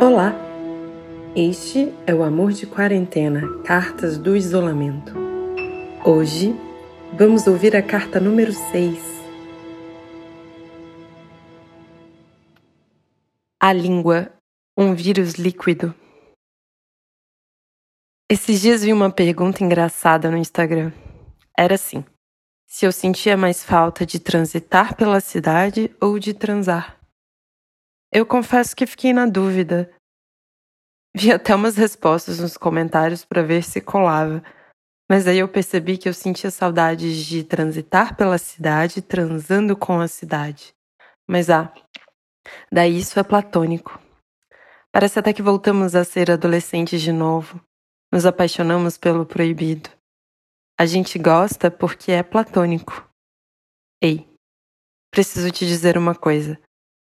Olá! Este é o Amor de Quarentena Cartas do Isolamento. Hoje vamos ouvir a carta número 6. A língua, um vírus líquido. Esses dias vi uma pergunta engraçada no Instagram. Era assim: se eu sentia mais falta de transitar pela cidade ou de transar. Eu confesso que fiquei na dúvida. Vi até umas respostas nos comentários para ver se colava, mas aí eu percebi que eu sentia saudades de transitar pela cidade transando com a cidade. Mas ah, daí isso é platônico. Parece até que voltamos a ser adolescentes de novo. Nos apaixonamos pelo proibido. A gente gosta porque é platônico. Ei, preciso te dizer uma coisa.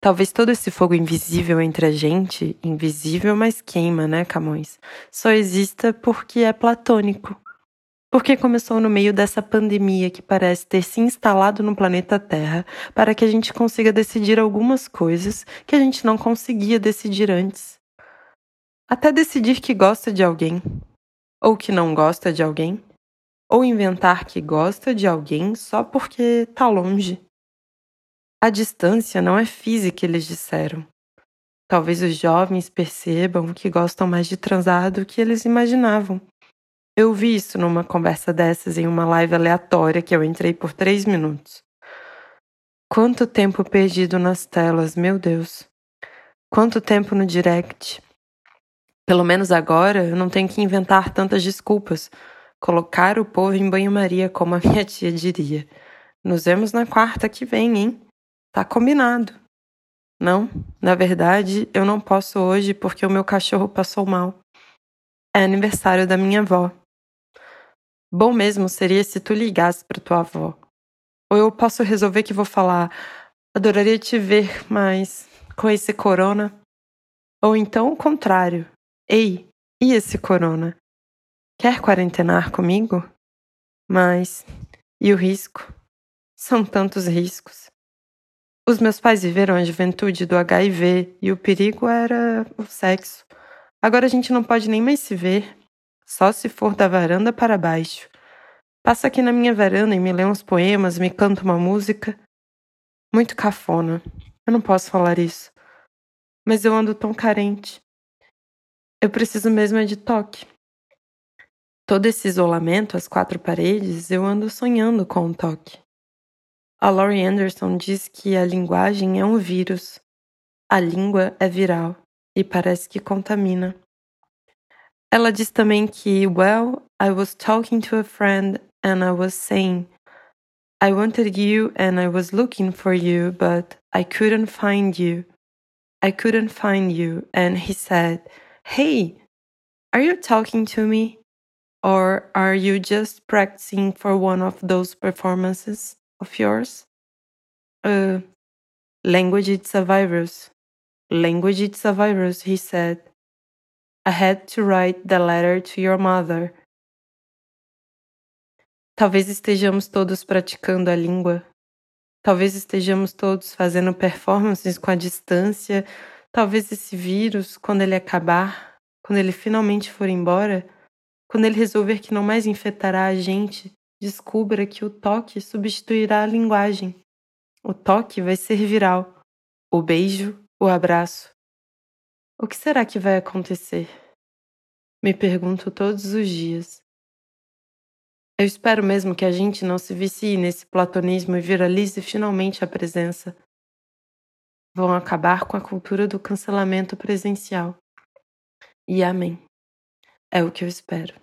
Talvez todo esse fogo invisível entre a gente, invisível mas queima, né, Camões? Só exista porque é platônico. Porque começou no meio dessa pandemia que parece ter se instalado no planeta Terra para que a gente consiga decidir algumas coisas que a gente não conseguia decidir antes. Até decidir que gosta de alguém, ou que não gosta de alguém, ou inventar que gosta de alguém só porque tá longe. A distância não é física, eles disseram. Talvez os jovens percebam que gostam mais de transar do que eles imaginavam. Eu vi isso numa conversa dessas em uma live aleatória que eu entrei por três minutos. Quanto tempo perdido nas telas, meu Deus. Quanto tempo no direct. Pelo menos agora eu não tenho que inventar tantas desculpas. Colocar o povo em banho-maria, como a minha tia diria. Nos vemos na quarta que vem, hein? Tá combinado. Não, na verdade, eu não posso hoje porque o meu cachorro passou mal. É aniversário da minha avó. Bom mesmo seria se tu ligasse para tua avó. Ou eu posso resolver que vou falar: adoraria te ver, mas com esse corona. Ou então o contrário: ei, e esse corona? Quer quarentenar comigo? Mas e o risco? São tantos riscos. Os meus pais viveram a juventude do HIV e o perigo era o sexo. Agora a gente não pode nem mais se ver, só se for da varanda para baixo. Passa aqui na minha varanda e me lê uns poemas, me canta uma música. Muito cafona. Eu não posso falar isso. Mas eu ando tão carente. Eu preciso mesmo é de toque. Todo esse isolamento, as quatro paredes, eu ando sonhando com um toque. A Laurie Anderson diz que a linguagem é um vírus. A língua é viral e parece que contamina. Ela diz também que, well, I was talking to a friend and I was saying, I wanted you and I was looking for you, but I couldn't find you. I couldn't find you. And he said, Hey, are you talking to me? Or are you just practicing for one of those performances? Of yours? Uh, language it's a virus. Language it's a virus, he said. I had to write the letter to your mother. Talvez estejamos todos praticando a língua. Talvez estejamos todos fazendo performances com a distância. Talvez esse vírus, quando ele acabar, quando ele finalmente for embora, quando ele resolver que não mais infectará a gente, descubra que o toque substituirá a linguagem. O toque vai ser viral. O beijo, o abraço. O que será que vai acontecer? Me pergunto todos os dias. Eu espero mesmo que a gente não se vicie nesse platonismo e viralize finalmente a presença. Vão acabar com a cultura do cancelamento presencial. E amém. É o que eu espero.